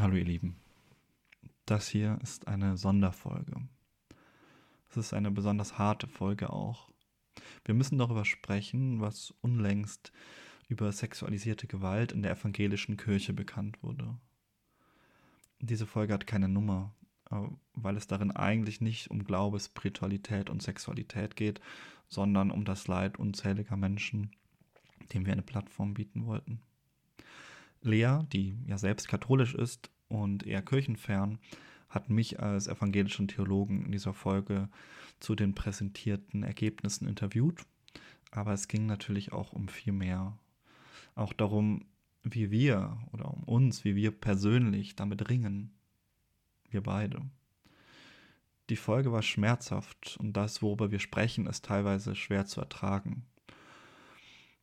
Hallo ihr Lieben. Das hier ist eine Sonderfolge. Es ist eine besonders harte Folge auch. Wir müssen darüber sprechen, was unlängst über sexualisierte Gewalt in der evangelischen Kirche bekannt wurde. Diese Folge hat keine Nummer, äh, weil es darin eigentlich nicht um Glaube, Spiritualität und Sexualität geht, sondern um das Leid unzähliger Menschen, dem wir eine Plattform bieten wollten. Lea, die ja selbst katholisch ist und eher kirchenfern, hat mich als evangelischen Theologen in dieser Folge zu den präsentierten Ergebnissen interviewt. Aber es ging natürlich auch um viel mehr. Auch darum, wie wir oder um uns, wie wir persönlich damit ringen. Wir beide. Die Folge war schmerzhaft und das, worüber wir sprechen, ist teilweise schwer zu ertragen.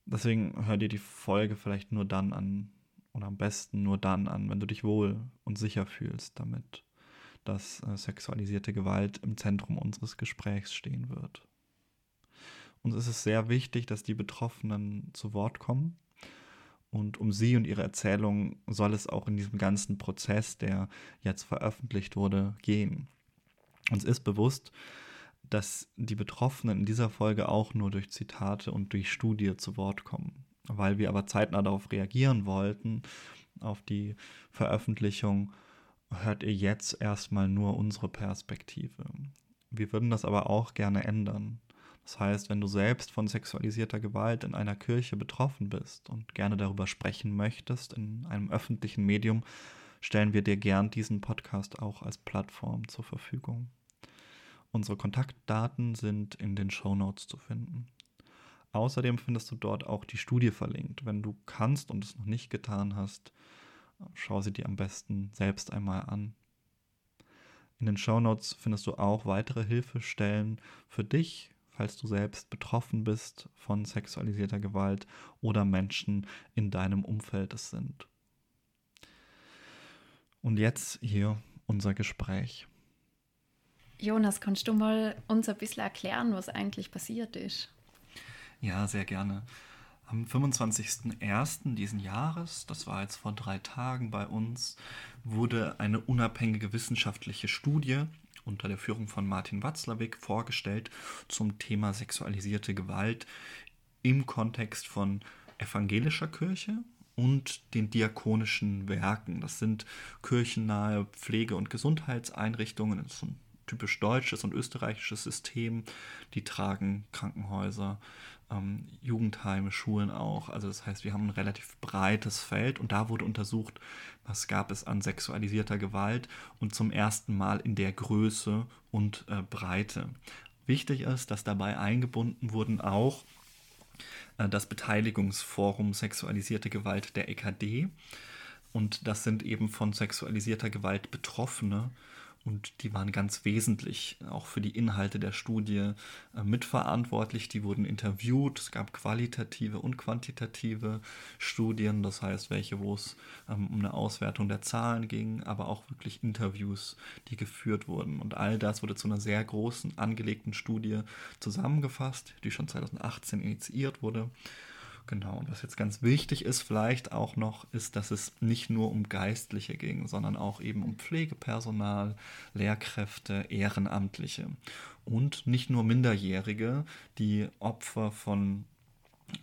Deswegen hör dir die Folge vielleicht nur dann an, oder am besten nur dann an, wenn du dich wohl und sicher fühlst damit, dass äh, sexualisierte Gewalt im Zentrum unseres Gesprächs stehen wird. Uns ist es sehr wichtig, dass die Betroffenen zu Wort kommen. Und um sie und ihre Erzählung soll es auch in diesem ganzen Prozess, der jetzt veröffentlicht wurde, gehen. Uns ist bewusst, dass die Betroffenen in dieser Folge auch nur durch Zitate und durch Studie zu Wort kommen. Weil wir aber zeitnah darauf reagieren wollten, auf die Veröffentlichung, hört ihr jetzt erstmal nur unsere Perspektive. Wir würden das aber auch gerne ändern. Das heißt, wenn du selbst von sexualisierter Gewalt in einer Kirche betroffen bist und gerne darüber sprechen möchtest in einem öffentlichen Medium, stellen wir dir gern diesen Podcast auch als Plattform zur Verfügung. Unsere Kontaktdaten sind in den Show Notes zu finden. Außerdem findest du dort auch die Studie verlinkt. Wenn du kannst und es noch nicht getan hast, schau sie dir am besten selbst einmal an. In den Shownotes findest du auch weitere Hilfestellen für dich, falls du selbst betroffen bist von sexualisierter Gewalt oder Menschen in deinem Umfeld es sind. Und jetzt hier unser Gespräch. Jonas, kannst du mal uns ein bisschen erklären, was eigentlich passiert ist? Ja, sehr gerne. Am 25.01. diesen Jahres, das war jetzt vor drei Tagen bei uns, wurde eine unabhängige wissenschaftliche Studie unter der Führung von Martin Watzlawick vorgestellt zum Thema sexualisierte Gewalt im Kontext von evangelischer Kirche und den diakonischen Werken. Das sind kirchennahe Pflege- und Gesundheitseinrichtungen. Das ist ein typisch deutsches und österreichisches System. Die tragen Krankenhäuser, ähm, Jugendheime, Schulen auch. Also das heißt, wir haben ein relativ breites Feld und da wurde untersucht, was gab es an sexualisierter Gewalt und zum ersten Mal in der Größe und äh, Breite. Wichtig ist, dass dabei eingebunden wurden auch äh, das Beteiligungsforum Sexualisierte Gewalt der EKD. Und das sind eben von sexualisierter Gewalt Betroffene und die waren ganz wesentlich auch für die Inhalte der Studie äh, mitverantwortlich. Die wurden interviewt. Es gab qualitative und quantitative Studien, das heißt welche, wo es ähm, um eine Auswertung der Zahlen ging, aber auch wirklich Interviews, die geführt wurden. Und all das wurde zu einer sehr großen angelegten Studie zusammengefasst, die schon 2018 initiiert wurde. Genau, und was jetzt ganz wichtig ist vielleicht auch noch, ist, dass es nicht nur um Geistliche ging, sondern auch eben um Pflegepersonal, Lehrkräfte, Ehrenamtliche. Und nicht nur Minderjährige, die Opfer von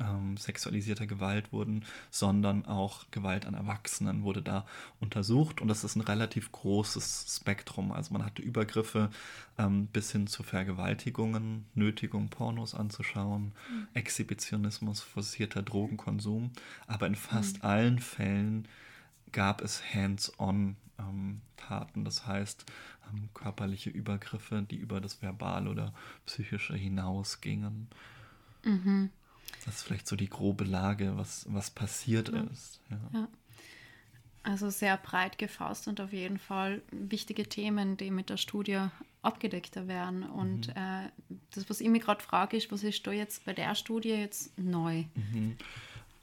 ähm, sexualisierter Gewalt wurden, sondern auch Gewalt an Erwachsenen wurde da untersucht und das ist ein relativ großes Spektrum. Also man hatte Übergriffe ähm, bis hin zu Vergewaltigungen, Nötigung, Pornos anzuschauen, mhm. Exhibitionismus, forcierter Drogenkonsum, aber in fast mhm. allen Fällen gab es Hands-on ähm, Taten, das heißt ähm, körperliche Übergriffe, die über das Verbal oder Psychische hinausgingen. Mhm. Das ist vielleicht so die grobe Lage, was, was passiert ja. ist. Ja. ja. Also sehr breit gefasst und auf jeden Fall wichtige Themen, die mit der Studie abgedeckter werden. Und mhm. äh, das, was ich mir gerade frage, ist, was ist da jetzt bei der Studie jetzt neu? Mhm.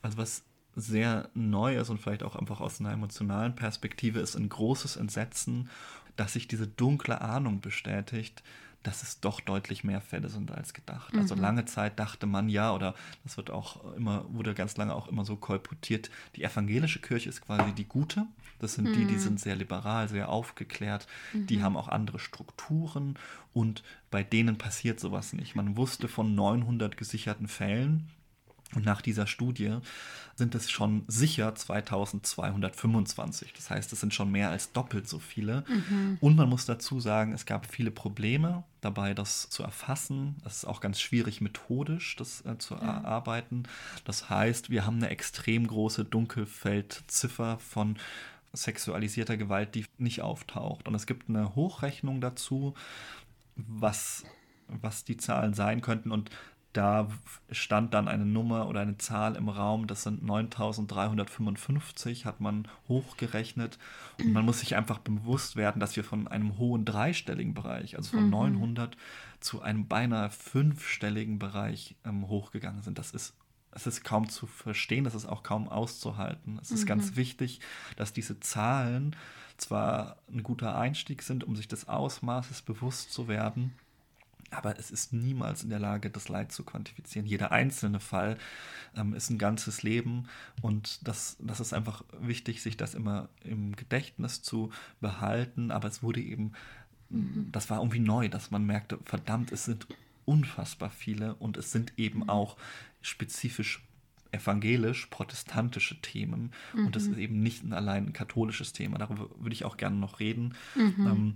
Also was sehr neu ist und vielleicht auch einfach aus einer emotionalen Perspektive ist ein großes Entsetzen, dass sich diese dunkle Ahnung bestätigt, dass es doch deutlich mehr Fälle sind als gedacht. Also mhm. lange Zeit dachte man ja, oder das wird auch immer, wurde ganz lange auch immer so kolportiert, die evangelische Kirche ist quasi die gute. Das sind mhm. die, die mhm. sind sehr liberal, sehr aufgeklärt, mhm. die haben auch andere Strukturen und bei denen passiert sowas nicht. Man wusste von 900 gesicherten Fällen und nach dieser Studie sind es schon sicher 2225. Das heißt, es sind schon mehr als doppelt so viele. Mhm. Und man muss dazu sagen, es gab viele Probleme dabei, das zu erfassen. Es ist auch ganz schwierig methodisch, das äh, zu ja. erarbeiten. Das heißt, wir haben eine extrem große Dunkelfeldziffer von sexualisierter Gewalt, die nicht auftaucht. Und es gibt eine Hochrechnung dazu, was was die Zahlen sein könnten. Und da stand dann eine Nummer oder eine Zahl im Raum, das sind 9355, hat man hochgerechnet. Und man muss sich einfach bewusst werden, dass wir von einem hohen dreistelligen Bereich, also von mhm. 900 zu einem beinahe fünfstelligen Bereich ähm, hochgegangen sind. Das ist, es ist kaum zu verstehen, das ist auch kaum auszuhalten. Es ist mhm. ganz wichtig, dass diese Zahlen zwar ein guter Einstieg sind, um sich des Ausmaßes bewusst zu werden, aber es ist niemals in der Lage, das Leid zu quantifizieren. Jeder einzelne Fall ähm, ist ein ganzes Leben und das, das ist einfach wichtig, sich das immer im Gedächtnis zu behalten. Aber es wurde eben, mhm. das war irgendwie neu, dass man merkte, verdammt, es sind unfassbar viele und es sind eben mhm. auch spezifisch evangelisch-protestantische Themen mhm. und das ist eben nicht ein allein ein katholisches Thema. Darüber würde ich auch gerne noch reden. Mhm. Ähm,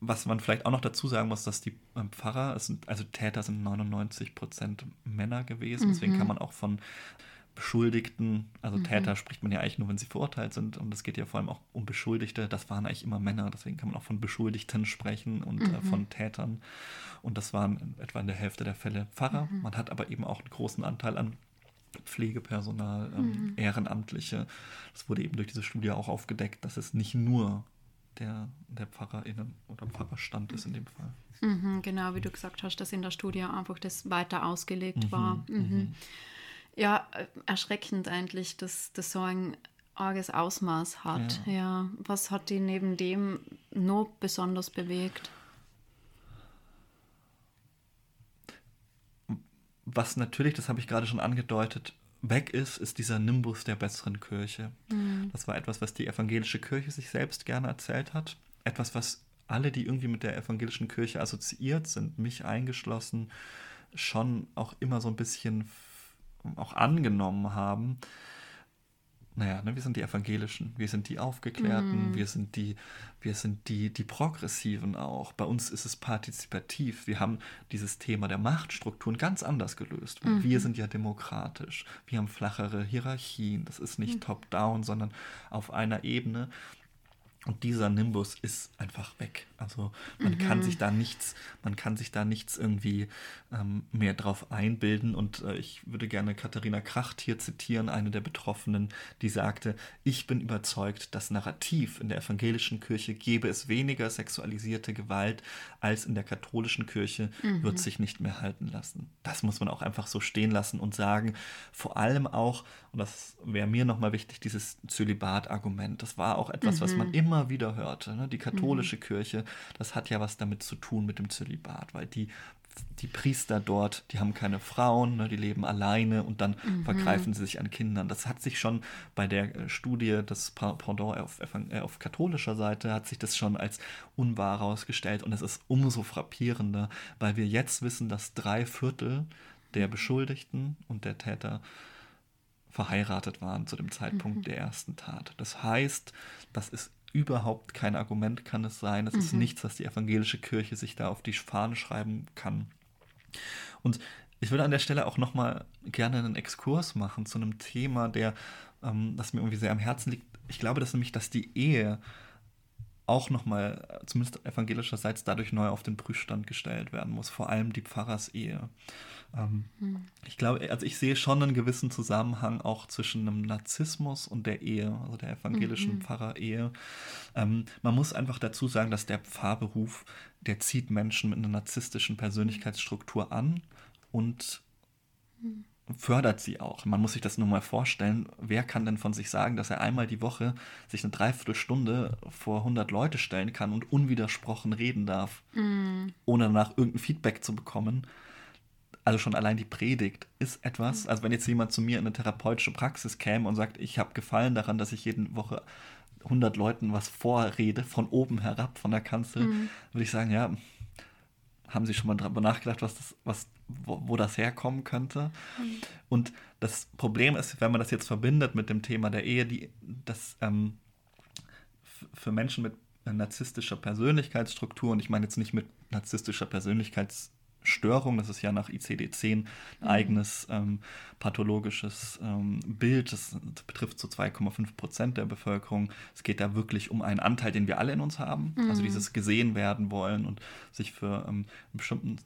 was man vielleicht auch noch dazu sagen muss, dass die ähm, Pfarrer, sind, also Täter sind 99 Prozent Männer gewesen. Mhm. Deswegen kann man auch von Beschuldigten, also mhm. Täter spricht man ja eigentlich nur, wenn sie verurteilt sind. Und es geht ja vor allem auch um Beschuldigte. Das waren eigentlich immer Männer. Deswegen kann man auch von Beschuldigten sprechen und mhm. äh, von Tätern. Und das waren etwa in der Hälfte der Fälle Pfarrer. Mhm. Man hat aber eben auch einen großen Anteil an Pflegepersonal, ähm, mhm. Ehrenamtliche. Das wurde eben durch diese Studie auch aufgedeckt, dass es nicht nur der, der PfarrerInnen oder Pfarrerstand ist in dem Fall. Mhm, genau, wie du gesagt hast, dass in der Studie einfach das weiter ausgelegt mhm, war. Mhm. mhm. Ja, äh, erschreckend eigentlich, dass das so ein arges Ausmaß hat. Ja. ja. Was hat die neben dem nur besonders bewegt? Was natürlich, das habe ich gerade schon angedeutet, weg ist, ist dieser Nimbus der besseren Kirche. Mhm. Das war etwas, was die evangelische Kirche sich selbst gerne erzählt hat. Etwas, was alle, die irgendwie mit der evangelischen Kirche assoziiert sind, mich eingeschlossen, schon auch immer so ein bisschen auch angenommen haben naja, ne, wir sind die Evangelischen, wir sind die Aufgeklärten, mm. wir sind die, wir sind die, die Progressiven auch. Bei uns ist es partizipativ. Wir haben dieses Thema der Machtstrukturen ganz anders gelöst. Mm. Wir sind ja demokratisch. Wir haben flachere Hierarchien. Das ist nicht mm. top-down, sondern auf einer Ebene. Und dieser Nimbus ist einfach weg. Also man mhm. kann sich da nichts, man kann sich da nichts irgendwie ähm, mehr drauf einbilden. Und äh, ich würde gerne Katharina Kracht hier zitieren, eine der Betroffenen, die sagte, ich bin überzeugt, das Narrativ in der evangelischen Kirche gebe es weniger sexualisierte Gewalt als in der katholischen Kirche, mhm. wird sich nicht mehr halten lassen. Das muss man auch einfach so stehen lassen und sagen, vor allem auch, und das wäre mir nochmal wichtig, dieses Zölibat-Argument. Das war auch etwas, mhm. was man mhm. Immer wieder hörte. Ne? Die katholische mhm. Kirche, das hat ja was damit zu tun mit dem Zölibat, weil die die Priester dort, die haben keine Frauen, ne, die leben alleine und dann mhm. vergreifen sie sich an Kindern. Das hat sich schon bei der äh, Studie des Pendant auf, äh, auf, katholischer Seite, hat sich das schon als unwahr herausgestellt und es ist umso frappierender, weil wir jetzt wissen, dass drei Viertel der Beschuldigten und der Täter verheiratet waren zu dem Zeitpunkt mhm. der ersten Tat. Das heißt, das ist überhaupt kein Argument, kann es sein. Es mhm. ist nichts, was die evangelische Kirche sich da auf die Fahne schreiben kann. Und ich würde an der Stelle auch nochmal gerne einen Exkurs machen zu einem Thema, der, ähm, das mir irgendwie sehr am Herzen liegt. Ich glaube, dass nämlich, dass die Ehe auch nochmal, zumindest evangelischerseits, dadurch neu auf den Prüfstand gestellt werden muss. Vor allem die Pfarrersehe. Ähm, hm. Ich glaube, also ich sehe schon einen gewissen Zusammenhang auch zwischen einem Narzissmus und der Ehe, also der evangelischen mhm. Pfarrerehe. Ähm, man muss einfach dazu sagen, dass der Pfarrberuf, der zieht Menschen mit einer narzisstischen Persönlichkeitsstruktur an und mhm. Fördert sie auch. Man muss sich das nur mal vorstellen. Wer kann denn von sich sagen, dass er einmal die Woche sich eine Dreiviertelstunde vor 100 Leute stellen kann und unwidersprochen reden darf, mm. ohne danach irgendein Feedback zu bekommen? Also schon allein die Predigt ist etwas. Also wenn jetzt jemand zu mir in eine therapeutische Praxis käme und sagt, ich habe Gefallen daran, dass ich jede Woche 100 Leuten was vorrede, von oben herab, von der Kanzel, mm. würde ich sagen, ja, haben Sie schon mal darüber nachgedacht, was das, was, wo, wo das herkommen könnte? Mhm. Und das Problem ist, wenn man das jetzt verbindet mit dem Thema der Ehe, die, dass ähm, für Menschen mit narzisstischer Persönlichkeitsstruktur, und ich meine jetzt nicht mit narzisstischer Persönlichkeitsstruktur, Störung, das ist ja nach ICD-10 ein mhm. eigenes ähm, pathologisches ähm, Bild, das betrifft so 2,5 Prozent der Bevölkerung. Es geht da wirklich um einen Anteil, den wir alle in uns haben, also mhm. also dieses gesehen werden wollen und sich für ähm, bestimmten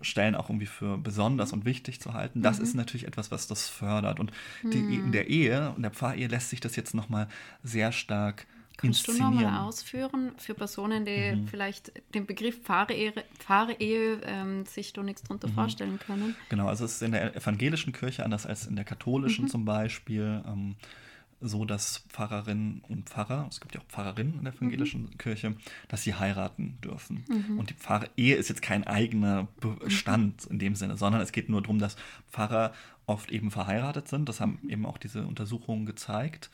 Stellen auch irgendwie für besonders und wichtig zu halten. Das mhm. ist natürlich etwas, was das fördert. Und die, mhm. in der Ehe, in der Pfarrehe lässt sich das jetzt nochmal sehr stark Kannst du nochmal ausführen für Personen, die mhm. vielleicht den Begriff Pfarrehe, Pfarrehe ähm, sich da nichts drunter mhm. vorstellen können? Genau, also es ist in der evangelischen Kirche anders als in der katholischen mhm. zum Beispiel. Ähm, so, dass Pfarrerinnen und Pfarrer, es gibt ja auch Pfarrerinnen in der evangelischen mhm. Kirche, dass sie heiraten dürfen. Mhm. Und die Pfarrehe ist jetzt kein eigener Bestand in dem Sinne, sondern es geht nur darum, dass Pfarrer oft eben verheiratet sind. Das haben eben auch diese Untersuchungen gezeigt.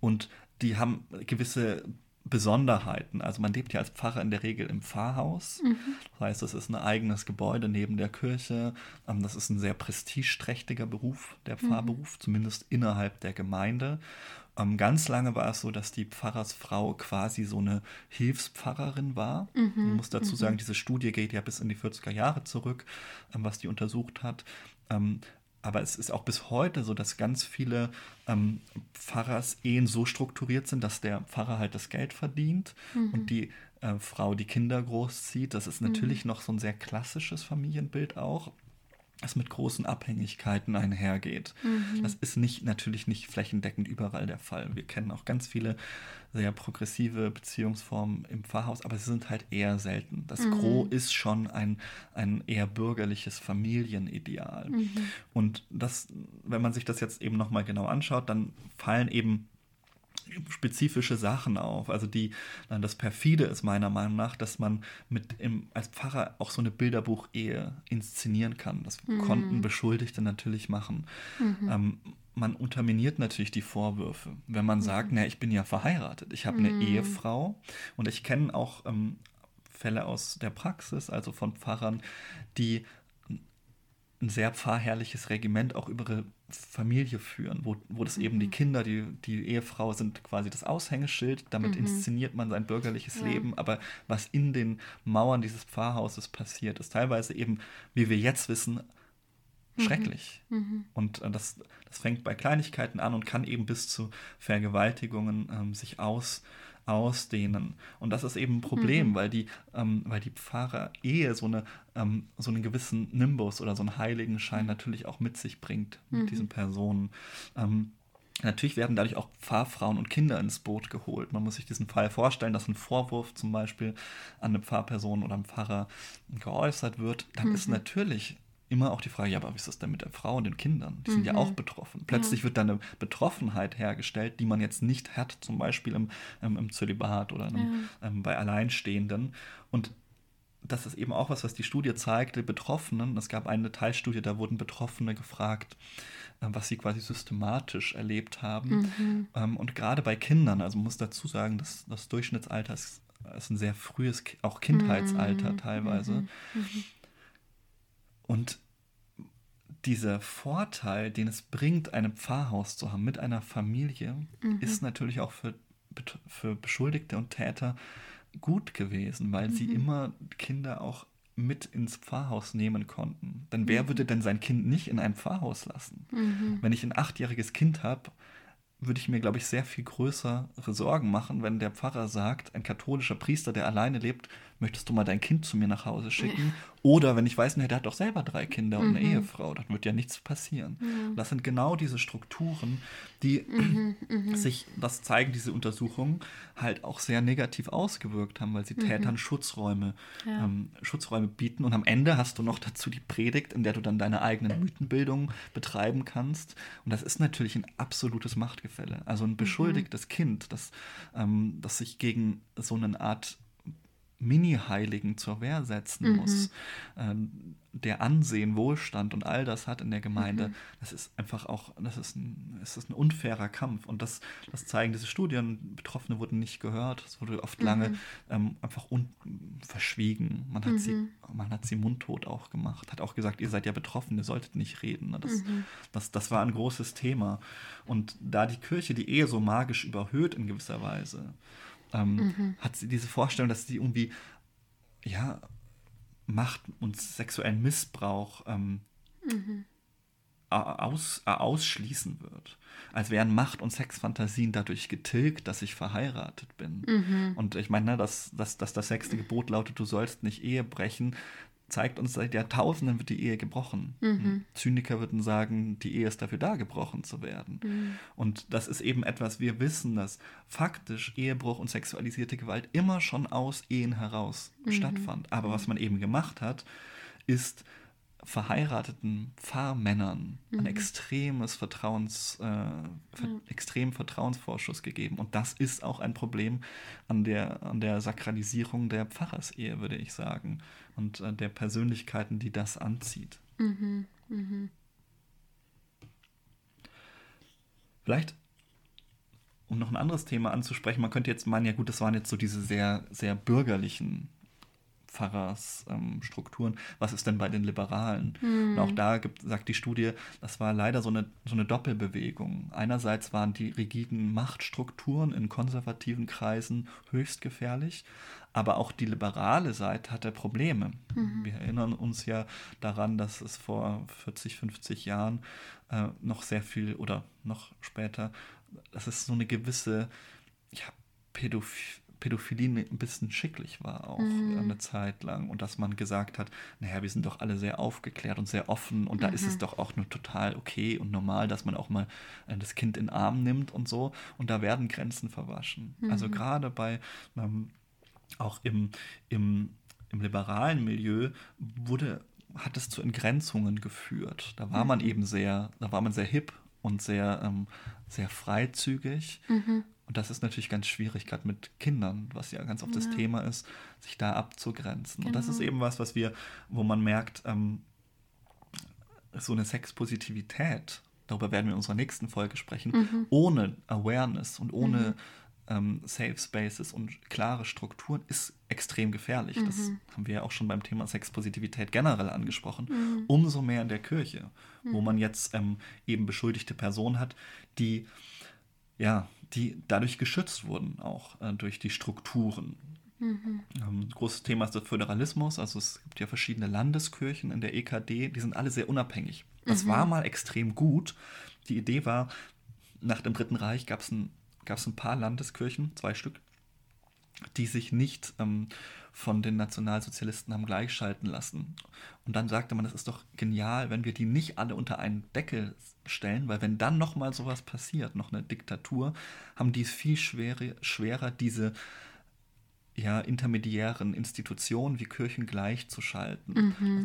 Und die haben gewisse Besonderheiten. Also man lebt ja als Pfarrer in der Regel im Pfarrhaus. Mhm. Das heißt, es ist ein eigenes Gebäude neben der Kirche. Ähm, das ist ein sehr prestigeträchtiger Beruf, der mhm. Pfarrberuf, mhm. zumindest innerhalb der Gemeinde. Ähm, ganz lange war es so, dass die Pfarrersfrau quasi so eine Hilfspfarrerin war. Mhm. Man muss dazu sagen, mhm. diese Studie geht ja bis in die 40er Jahre zurück, ähm, was die untersucht hat aber es ist auch bis heute so, dass ganz viele ähm, Pfarrersehen so strukturiert sind, dass der Pfarrer halt das Geld verdient mhm. und die äh, Frau die Kinder großzieht. Das ist natürlich mhm. noch so ein sehr klassisches Familienbild auch das mit großen Abhängigkeiten einhergeht. Mhm. Das ist nicht natürlich nicht flächendeckend überall der Fall. Wir kennen auch ganz viele sehr progressive Beziehungsformen im Pfarrhaus, aber sie sind halt eher selten. Das mhm. Gros ist schon ein, ein eher bürgerliches Familienideal. Mhm. Und das, wenn man sich das jetzt eben nochmal genau anschaut, dann fallen eben spezifische Sachen auf. Also die, das perfide ist meiner Meinung nach, dass man mit im, als Pfarrer auch so eine Bilderbuch-Ehe inszenieren kann. Das mhm. konnten Beschuldigte natürlich machen. Mhm. Ähm, man unterminiert natürlich die Vorwürfe, wenn man mhm. sagt, na, ich bin ja verheiratet, ich habe eine mhm. Ehefrau und ich kenne auch ähm, Fälle aus der Praxis, also von Pfarrern, die ein sehr pfarrherrliches Regiment auch über ihre Familie führen, wo, wo das mhm. eben die mhm. Kinder, die, die Ehefrau sind quasi das Aushängeschild, damit mhm. inszeniert man sein bürgerliches ja. Leben, aber was in den Mauern dieses Pfarrhauses passiert, ist teilweise eben, wie wir jetzt wissen. Schrecklich. Mhm. Und äh, das, das fängt bei Kleinigkeiten an und kann eben bis zu Vergewaltigungen ähm, sich aus ausdehnen. Und das ist eben ein Problem, mhm. weil die, ähm, weil die Pfarrer-Ehe so, eine, ähm, so einen gewissen Nimbus oder so einen Heiligenschein mhm. natürlich auch mit sich bringt, mit mhm. diesen Personen. Ähm, Natürlich werden dadurch auch Pfarrfrauen und Kinder ins Boot geholt. Man muss sich diesen Fall vorstellen, dass ein Vorwurf zum Beispiel an eine Pfarrperson oder einem Pfarrer geäußert wird. Dann mhm. ist natürlich immer auch die Frage, ja, aber wie ist das denn mit der Frau und den Kindern? Die sind ja mhm. auch betroffen. Plötzlich ja. wird da eine Betroffenheit hergestellt, die man jetzt nicht hat, zum Beispiel im, ähm, im Zölibat oder einem, ja. ähm, bei Alleinstehenden. Und das ist eben auch was, was die Studie zeigte, Betroffenen. Es gab eine Teilstudie, da wurden Betroffene gefragt, äh, was sie quasi systematisch erlebt haben. Mhm. Ähm, und gerade bei Kindern, also man muss dazu sagen, dass das Durchschnittsalter ist, ist ein sehr frühes, auch Kindheitsalter mhm. teilweise. Mhm. Und dieser Vorteil, den es bringt, ein Pfarrhaus zu haben mit einer Familie, mhm. ist natürlich auch für, für Beschuldigte und Täter gut gewesen, weil mhm. sie immer Kinder auch mit ins Pfarrhaus nehmen konnten. Denn wer mhm. würde denn sein Kind nicht in ein Pfarrhaus lassen? Mhm. Wenn ich ein achtjähriges Kind habe, würde ich mir, glaube ich, sehr viel größere Sorgen machen, wenn der Pfarrer sagt, ein katholischer Priester, der alleine lebt, möchtest du mal dein Kind zu mir nach Hause schicken? Oder wenn ich weiß, ne, der hat doch selber drei Kinder und eine Ehefrau, dann wird ja nichts passieren. Das sind genau diese Strukturen, die sich, das zeigen diese Untersuchungen, halt auch sehr negativ ausgewirkt haben, weil sie Tätern Schutzräume, Ja. ähm, Schutzräume bieten. Und am Ende hast du noch dazu die Predigt, in der du dann deine eigenen Mythenbildung betreiben kannst. Und das ist natürlich ein absolutes Machtgefälle. Also ein beschuldigtes Kind, das, ähm, das sich gegen so eine Art Mini-Heiligen zur Wehr setzen muss, ähm, der Ansehen, Wohlstand und all das hat in der Gemeinde, das ist einfach auch, das ist ein, es ist ein unfairer Kampf. Und das, das zeigen diese Studien. Betroffene wurden nicht gehört, es wurde oft lange ähm, einfach un verschwiegen. Man hat, sie, man hat sie mundtot auch gemacht, hat auch gesagt, ihr seid ja betroffen, ihr solltet nicht reden. Ne? Das, das, das war ein großes Thema. Und da die Kirche die Ehe so magisch überhöht in gewisser Weise, ähm, hat sie diese Vorstellung, dass sie irgendwie, ja, Macht und sexuellen Missbrauch ähm, a- aus, ausschließen wird. Als wären Macht- und Sexfantasien dadurch getilgt, dass ich verheiratet bin. Und ich meine, ne, dass, dass, dass das sechste Gebot lautet, du sollst nicht Ehe brechen, zeigt uns, seit Jahrtausenden wird die Ehe gebrochen. Zyniker würden sagen, die Ehe ist dafür da, gebrochen zu werden. Und das ist eben etwas, wir wissen, dass faktisch Ehebruch und sexualisierte Gewalt immer schon aus Ehen heraus stattfand. Aber was man eben gemacht hat, ist verheirateten Pfarrmännern ein extremes Vertrauens, äh, ver extremen Vertrauensvorschuss gegeben. Und das ist auch ein Problem an der, an der Sakralisierung der Pfarrersehe, würde ich sagen. Und äh, der Persönlichkeiten, die das anzieht. Vielleicht, um noch ein anderes Thema anzusprechen, man könnte jetzt meinen, ja gut, das waren jetzt so diese sehr, sehr bürgerlichen Pfarrersstrukturen. Was ist denn bei den Liberalen? Und auch da gibt, sagt die Studie, das war leider so eine, so eine Doppelbewegung. Einerseits waren die rigiden Machtstrukturen in konservativen Kreisen höchst gefährlich, aber auch die liberale Seite hatte Probleme. Wir erinnern uns ja daran, dass es vor 40, 50 Jahren äh, noch sehr viel oder noch später, dass es so eine gewisse ja, Pädophilie Pädophilie ein bisschen schicklich war auch eine Zeit lang und dass man gesagt hat, naja, wir sind doch alle sehr aufgeklärt und sehr offen und da ist es doch auch nur total okay und normal, dass man auch mal äh, das Kind in den Arm nimmt und so und da werden Grenzen verwaschen. Also gerade bei ähm, auch im, im, im liberalen Milieu wurde, hat es zu Entgrenzungen geführt. Da war man eben sehr, da war man sehr hip und sehr, ähm, sehr freizügig. Und das ist natürlich ganz schwierig, gerade mit Kindern, was ja ganz oft das Thema ist, sich da abzugrenzen. Und das ist eben was, was wir, wo man merkt, ähm, so eine Sexpositivität, darüber werden wir in unserer nächsten Folge sprechen, ohne Awareness und ohne ähm, Safe Spaces und klare Strukturen ist extrem gefährlich. Das haben wir ja auch schon beim Thema Sexpositivität generell angesprochen. Umso mehr in der Kirche, wo man jetzt ähm, eben beschuldigte Personen hat, die ja, die dadurch geschützt wurden, auch äh, durch die Strukturen. Ähm, großes Thema ist der Föderalismus, also es gibt ja verschiedene Landeskirchen in der EKD, die sind alle sehr unabhängig. Das war mal extrem gut. Die Idee war, nach dem Dritten Reich gab es ein, gab's ein paar Landeskirchen, zwei Stück, die sich nicht ähm, von den Nationalsozialisten haben gleichschalten lassen. Und dann sagte man, es ist doch genial, wenn wir die nicht alle unter einen Deckel stellen, weil wenn dann nochmal sowas passiert, noch eine Diktatur, haben die es viel schwere, schwerer, diese ja, intermediären Institutionen wie Kirchen gleichzuschalten.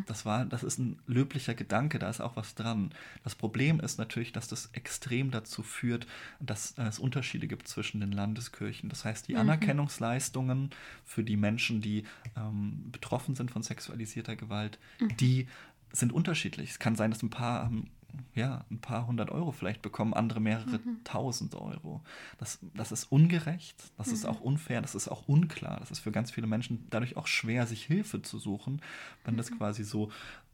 Das, war, das ist ein löblicher Gedanke, da ist auch was dran. Das Problem ist natürlich, dass das extrem dazu führt, dass es Unterschiede gibt zwischen den Landeskirchen. Das heißt, die Anerkennungsleistungen für die Menschen, die ähm, betroffen sind von sexualisierter Gewalt, die sind unterschiedlich. Es kann sein, dass ein paar haben ja, ein paar hundert Euro vielleicht bekommen, andere mehrere tausend Euro. Das, das ist ungerecht, das ist auch unfair, das ist auch unklar. Das ist für ganz viele Menschen dadurch auch schwer, sich Hilfe zu suchen, wenn das quasi so,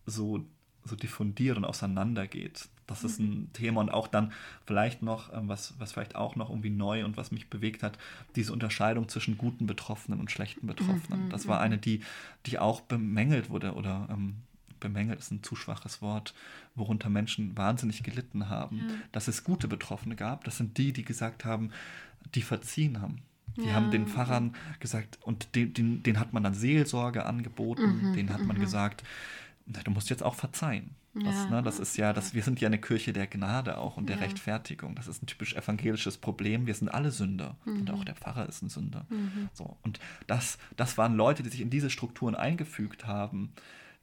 so, so diffundiert und auseinandergeht. Das ist ein Thema und auch dann vielleicht noch, ähm, was, was vielleicht auch noch irgendwie neu und was mich bewegt hat, diese Unterscheidung zwischen guten Betroffenen und schlechten Betroffenen. Das war eine, die, die auch bemängelt wurde oder ähm, bemängelt ist ein zu schwaches Wort, worunter Menschen wahnsinnig gelitten haben. Ja. Dass es gute Betroffene gab, das sind die, die gesagt haben, die verziehen haben. Die Ja, haben den Pfarrern gesagt, und den, den, den hat man dann Seelsorge angeboten, Mhm, den hat man gesagt, na, du musst jetzt auch verzeihen. Das, Ja. ne, das ist ja, das, wir sind ja eine Kirche der Gnade auch und der Ja. Rechtfertigung. Das ist ein typisch evangelisches Problem. Wir sind alle Sünder und Mhm. auch der Pfarrer ist ein Sünder. So, und das, das waren Leute, die sich in diese Strukturen eingefügt haben,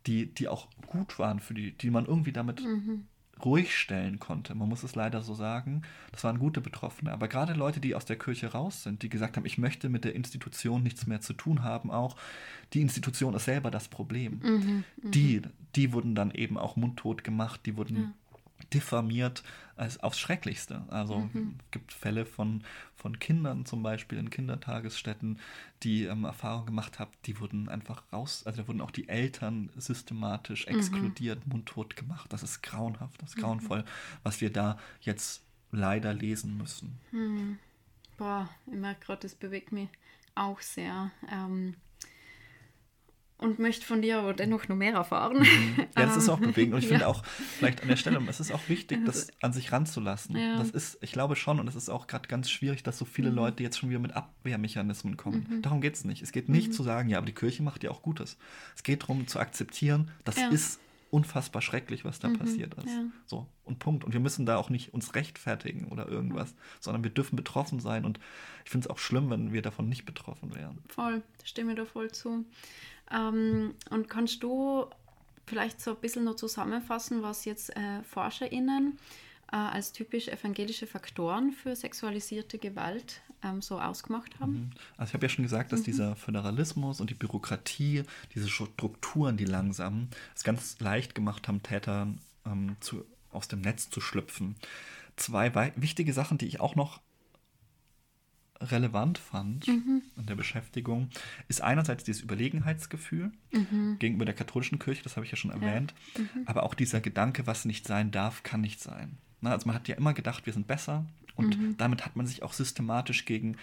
die, die auch gut waren für die, die man irgendwie damit Mhm. ruhig stellen konnte. Man muss es leider so sagen. Das waren gute Betroffene. Aber gerade Leute, die aus der Kirche raus sind, die gesagt haben, ich möchte mit der Institution nichts mehr zu tun haben, auch die Institution ist selber das Problem. Mhm. Die, die wurden dann eben auch mundtot gemacht, die wurden diffamiert als aufs Schrecklichste. Also Mhm. es gibt Fälle von, von Kindern zum Beispiel in Kindertagesstätten, die ähm, Erfahrung gemacht haben, die wurden einfach raus, also da wurden auch die Eltern systematisch Mhm. exkludiert, mundtot gemacht. Das ist grauenhaft, das ist grauenvoll, was wir da jetzt leider lesen müssen. Boah, ich merke gerade, das bewegt mich auch sehr. Ähm, und möchte von dir aber dennoch noch mehr erfahren. Ja, das ist auch Ähm, bewegend. Und ich ja. finde auch, vielleicht an der Stelle, es ist auch wichtig, das an sich ranzulassen. Ja. Das ist, ich glaube schon, und es ist auch gerade ganz schwierig, dass so viele Leute jetzt schon wieder mit Abwehrmechanismen kommen. Darum geht es nicht. Es geht nicht zu sagen, ja, aber die Kirche macht ja auch Gutes. Es geht darum zu akzeptieren, das Ja. ist unfassbar schrecklich, was da passiert ist. ja. So, und Punkt. Und wir müssen da auch nicht uns rechtfertigen oder irgendwas, sondern wir dürfen betroffen sein. Und ich finde es auch schlimm, wenn wir davon nicht betroffen wären. Voll, stimme ich da voll zu. Ähm, und kannst du vielleicht so ein bisschen noch zusammenfassen, was jetzt äh, ForscherInnen äh, als typisch evangelische Faktoren für sexualisierte Gewalt ähm, so ausgemacht haben? Also ich habe ja schon gesagt, dass dieser Föderalismus und die Bürokratie, diese Strukturen, die langsam es ganz leicht gemacht haben, Tätern ähm, zu, aus dem Netz zu schlüpfen. Zwei wei- wichtige Sachen, die ich auch noch relevant fand in der Beschäftigung, ist einerseits dieses Überlegenheitsgefühl gegenüber der katholischen Kirche, das habe ich ja schon erwähnt, aber auch dieser Gedanke, was nicht sein darf, kann nicht sein. Na, also man hat ja immer gedacht, wir sind besser und damit hat man sich auch systematisch gegen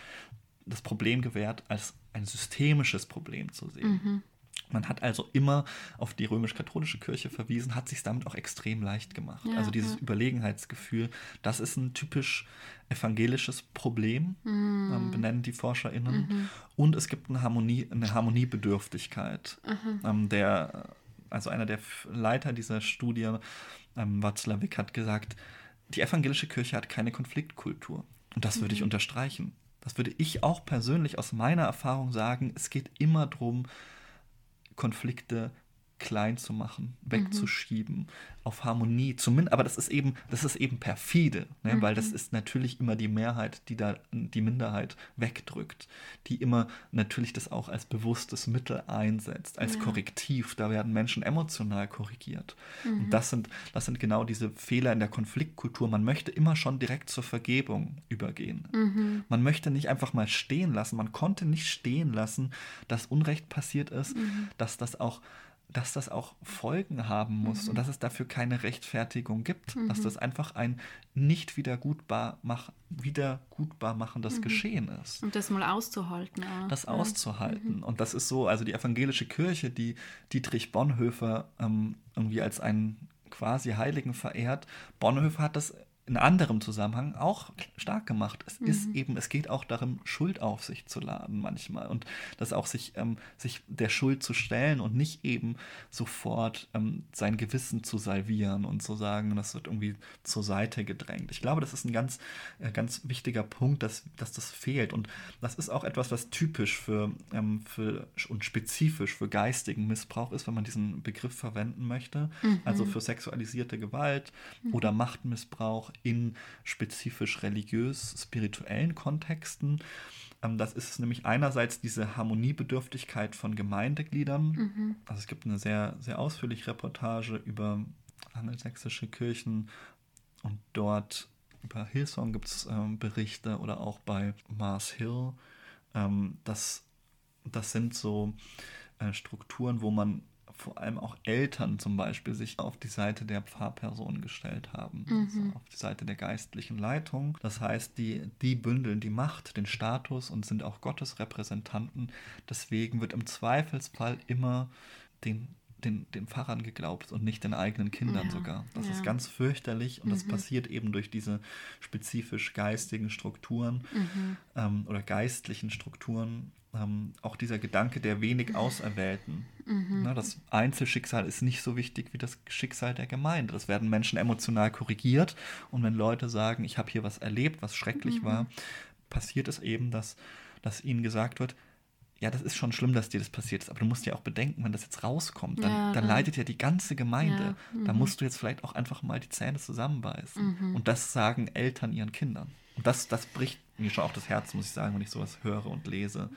das Problem gewährt, als ein systemisches Problem zu sehen. Man hat also immer auf die römisch-katholische Kirche verwiesen, hat sich damit auch extrem leicht gemacht. Ja, also dieses ja. Überlegenheitsgefühl, das ist ein typisch evangelisches Problem, ähm, benennen die ForscherInnen. Und es gibt eine, Harmonie, eine Harmoniebedürftigkeit. Ähm, der, also einer der Leiter dieser Studie, ähm, Watzlawick, hat gesagt, die evangelische Kirche hat keine Konfliktkultur. Und das würde ich unterstreichen. Das würde ich auch persönlich aus meiner Erfahrung sagen. Es geht immer darum, Konflikte klein zu machen, wegzuschieben, auf Harmonie, zumindest, aber das ist eben, das ist eben perfide, ne? weil das ist natürlich immer die Mehrheit, die da die Minderheit wegdrückt, die immer natürlich das auch als bewusstes Mittel einsetzt, als Korrektiv. Da werden Menschen emotional korrigiert. Und das sind, das sind genau diese Fehler in der Konfliktkultur. Man möchte immer schon direkt zur Vergebung übergehen. Man möchte nicht einfach mal stehen lassen. Man konnte nicht stehen lassen, dass Unrecht passiert ist, dass das auch dass das auch Folgen haben muss und dass es dafür keine Rechtfertigung gibt, dass das einfach ein nicht wiedergutbar mach, wiedergutbar machendes Geschehen ist Und das mal auszuhalten. Auch. das auszuhalten. Und das ist so, also die evangelische Kirche, die Dietrich Bonhoeffer ähm, irgendwie als einen quasi Heiligen verehrt. Bonhoeffer hat das in anderem Zusammenhang auch stark gemacht. Es ist eben, es geht auch darum, Schuld auf sich zu laden manchmal und das auch sich, ähm, sich der Schuld zu stellen und nicht eben sofort ähm, sein Gewissen zu salvieren und zu sagen, das wird irgendwie zur Seite gedrängt. Ich glaube, das ist ein ganz, äh, ganz wichtiger Punkt, dass, dass das fehlt. Und das ist auch etwas, was typisch für, ähm, für und spezifisch für geistigen Missbrauch ist, wenn man diesen Begriff verwenden möchte. Also für sexualisierte Gewalt oder Machtmissbrauch in spezifisch religiös-spirituellen Kontexten. Ähm, Das ist nämlich einerseits diese Harmoniebedürftigkeit von Gemeindegliedern. Also es gibt eine sehr, sehr ausführliche Reportage über angelsächsische Kirchen und dort über Hillsong gibt es ähm, Berichte oder auch bei Mars Hill. Ähm, das, das sind so äh, Strukturen, wo man vor allem auch Eltern zum Beispiel sich auf die Seite der Pfarrperson gestellt haben, also auf die Seite der geistlichen Leitung. Das heißt, die, die bündeln die Macht, den Status und sind auch Gottes Repräsentanten. Deswegen wird im Zweifelsfall immer den den, den Pfarrern geglaubt und nicht den eigenen Kindern Ja, sogar. Das ja. ist ganz fürchterlich und das Mhm. passiert eben durch diese spezifisch geistigen Strukturen Mhm. ähm, oder geistlichen Strukturen. Ähm, auch dieser Gedanke der wenig Auserwählten. Mhm. Na, das Einzelschicksal ist nicht so wichtig wie das Schicksal der Gemeinde. Das werden Menschen emotional korrigiert. Und wenn Leute sagen, ich habe hier was erlebt, was schrecklich Mhm. war, passiert es eben, dass, dass ihnen gesagt wird, ja, das ist schon schlimm, dass dir das passiert ist, aber du musst ja auch bedenken, wenn das jetzt rauskommt, dann, Ja, dann leidet ja die ganze Gemeinde. Ja, Da mhm. musst du jetzt vielleicht auch einfach mal die Zähne zusammenbeißen. Mhm. Und das sagen Eltern ihren Kindern. Und das, das bricht mir schon auch das Herz, muss ich sagen, wenn ich sowas höre und lese.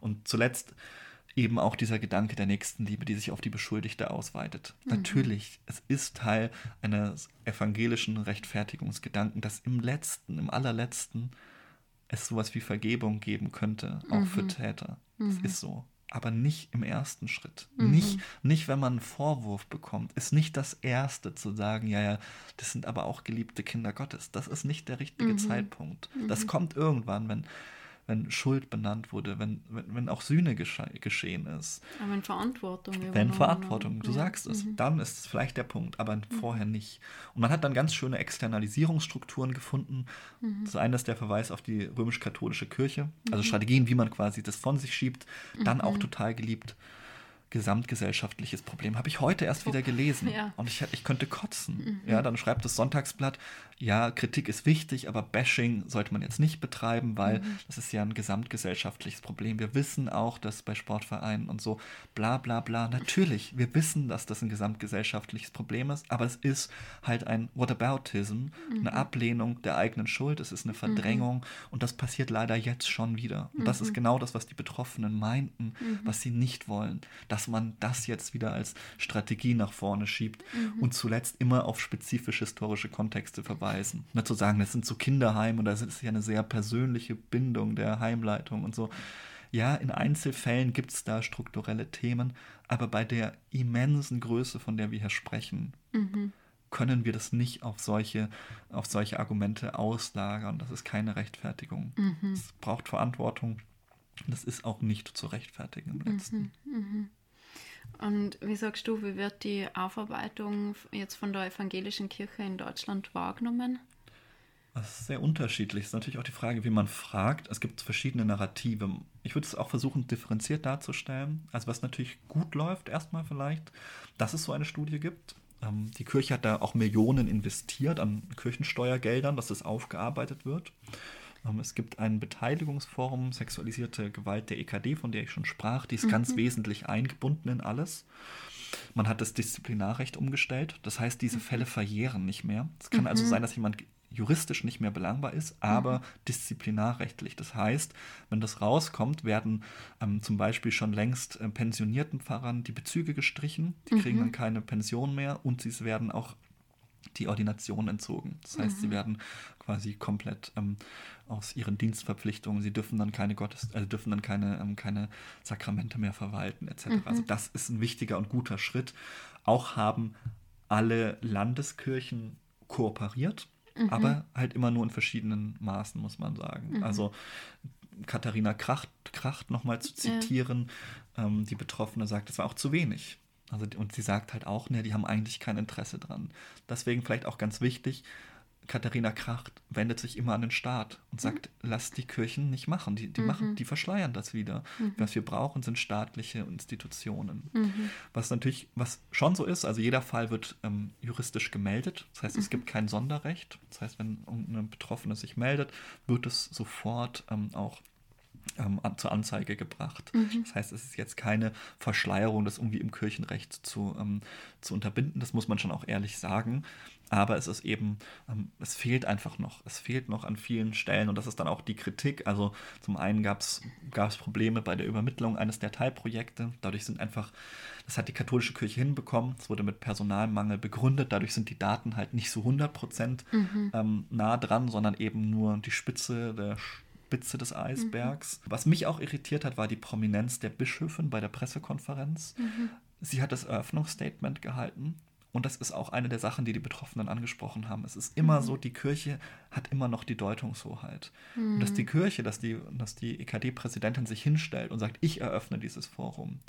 Und zuletzt eben auch dieser Gedanke der Nächstenliebe, die sich auf die Beschuldigte ausweitet. Natürlich, es ist Teil eines evangelischen Rechtfertigungsgedanken, dass im letzten, im allerletzten es sowas wie Vergebung geben könnte, auch für Täter. Das ist so. Aber nicht im ersten Schritt. Nicht, nicht, wenn man einen Vorwurf bekommt. Ist nicht das Erste zu sagen, ja, ja, das sind aber auch geliebte Kinder Gottes. Das ist nicht der richtige Zeitpunkt. Das kommt irgendwann, wenn, wenn Schuld benannt wurde, wenn, wenn, wenn auch Sühne gesche geschehen ist. Aber wenn Verantwortung Wenn Verantwortung, du wird. sagst es, dann ist es vielleicht der Punkt, aber vorher nicht. Und man hat dann ganz schöne Externalisierungsstrukturen gefunden. Das eine ist der Verweis auf die römisch-katholische Kirche, also Strategien, wie man quasi das von sich schiebt. Dann auch total geliebt. Gesamtgesellschaftliches Problem. Habe ich heute erst wieder gelesen. Ja. Und ich, ich könnte kotzen. Ja, dann schreibt das Sonntagsblatt, ja, Kritik ist wichtig, aber Bashing sollte man jetzt nicht betreiben, weil das ist ja ein gesamtgesellschaftliches Problem. Wir wissen auch, dass bei Sportvereinen und so bla bla bla, natürlich, wir wissen, dass das ein gesamtgesellschaftliches Problem ist, aber es ist halt ein Whataboutism, eine Ablehnung der eigenen Schuld, es ist eine Verdrängung und das passiert leider jetzt schon wieder. Und das ist genau das, was die Betroffenen meinten, was sie nicht wollen, dass man das jetzt wieder als Strategie nach vorne schiebt und zuletzt immer auf spezifisch historische Kontexte verweisen. Nicht zu sagen, das sind so Kinderheime und das ist ja eine sehr persönliche Bindung der Heimleitung und so. Ja, in Einzelfällen gibt es da strukturelle Themen, aber bei der immensen Größe, von der wir hier sprechen, können wir das nicht auf solche, auf solche Argumente auslagern. Das ist keine Rechtfertigung. Es braucht Verantwortung. Das ist auch nicht zu rechtfertigen im letzten. Und wie sagst du, wie wird die Aufarbeitung jetzt von der evangelischen Kirche in Deutschland wahrgenommen? Das ist sehr unterschiedlich. Es ist natürlich auch die Frage, wie man fragt. Es gibt verschiedene Narrative. Ich würde es auch versuchen, differenziert darzustellen. Also was natürlich gut läuft, erstmal vielleicht, dass es so eine Studie gibt. Ähm, die Kirche hat da auch Millionen investiert an Kirchensteuergeldern, dass das aufgearbeitet wird. Ähm, es gibt ein Beteiligungsforum Sexualisierte Gewalt der EKD, von der ich schon sprach. Die ist ganz wesentlich eingebunden in alles. Man hat das Disziplinarrecht umgestellt. Das heißt, diese Fälle verjähren nicht mehr. Es kann also sein, dass jemand juristisch nicht mehr belangbar ist, aber disziplinarrechtlich. Das heißt, wenn das rauskommt, werden ähm, zum Beispiel schon längst äh, pensionierten Pfarrern die Bezüge gestrichen. Die kriegen dann keine Pension mehr und sie werden auch die Ordination entzogen. Das heißt, sie werden quasi komplett ähm, aus ihren Dienstverpflichtungen, sie dürfen dann keine Gottes, also dürfen dann keine, ähm, keine Sakramente mehr verwalten, etc. Also das ist ein wichtiger und guter Schritt. Auch haben alle Landeskirchen kooperiert, aber halt immer nur in verschiedenen Maßen, muss man sagen. Also Katharina Kracht, Kracht nochmal zu Ja. zitieren, ähm, die Betroffene sagt, das war auch zu wenig. Also, und sie sagt halt auch, ne, die haben eigentlich kein Interesse dran. Deswegen vielleicht auch ganz wichtig, Katharina Kracht wendet sich immer an den Staat und sagt, lasst die Kirchen nicht machen. Die, die machen, die verschleiern das wieder. Was wir brauchen, sind staatliche Institutionen. Was natürlich, was schon so ist, also jeder Fall wird ähm, juristisch gemeldet. Das heißt, es gibt kein Sonderrecht. Das heißt, wenn irgendeine Betroffene sich meldet, wird es sofort ähm, auch ähm, an, zur Anzeige gebracht. Das heißt, es ist jetzt keine Verschleierung, das irgendwie im Kirchenrecht zu, ähm, zu unterbinden. Das muss man schon auch ehrlich sagen. Aber es ist eben, ähm, es fehlt einfach noch. Es fehlt noch an vielen Stellen und das ist dann auch die Kritik. Also zum einen gab es Probleme bei der Übermittlung eines der Teilprojekte. Dadurch sind einfach, das hat die katholische Kirche hinbekommen. Es wurde mit Personalmangel begründet. Dadurch sind die Daten halt nicht so 100 Prozent ähm, nah dran, sondern eben nur die Spitze der Spitze des Eisbergs. Was mich auch irritiert hat, war die Prominenz der Bischöfin bei der Pressekonferenz. Sie hat das Eröffnungsstatement gehalten und das ist auch eine der Sachen, die die Betroffenen angesprochen haben. Es ist immer so, die Kirche hat immer noch die Deutungshoheit. Mhm. Und dass die Kirche, dass die, dass die EKD-Präsidentin sich hinstellt und sagt, ich eröffne dieses Forum,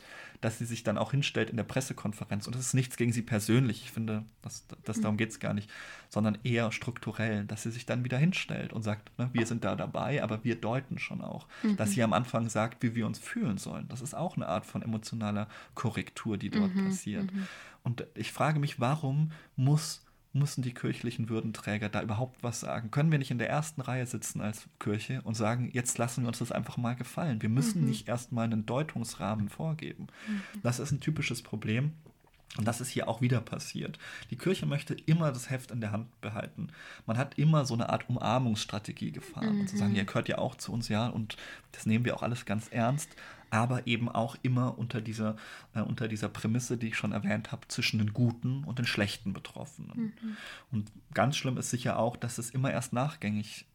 dass sie sich dann auch hinstellt in der Pressekonferenz. Und das ist nichts gegen sie persönlich, ich finde, das, das, mhm. darum geht es gar nicht, sondern eher strukturell, dass sie sich dann wieder hinstellt und sagt, ne, wir sind da dabei, aber wir deuten schon auch. Mhm. Dass sie am Anfang sagt, wie wir uns fühlen sollen. Das ist auch eine Art von emotionaler Korrektur, die dort mhm. passiert. Mhm. Und ich frage mich, warum muss müssen die kirchlichen Würdenträger da überhaupt was sagen? Können wir nicht in der ersten Reihe sitzen als Kirche und sagen, jetzt lassen wir uns das einfach mal gefallen? Wir müssen mhm. nicht erstmal einen Deutungsrahmen vorgeben. Mhm. Das ist ein typisches Problem. Und das ist hier auch wieder passiert. Die Kirche möchte immer das Heft in der Hand behalten. Man hat immer so eine Art Umarmungsstrategie gefahren. Mhm. Und zu sagen, ihr gehört ja auch zu uns, ja, und das nehmen wir auch alles ganz ernst aber eben auch immer unter dieser, äh, unter dieser Prämisse, die ich schon erwähnt habe, zwischen den guten und den schlechten Betroffenen. Mhm. Und ganz schlimm ist sicher auch, dass es immer erst nachgängig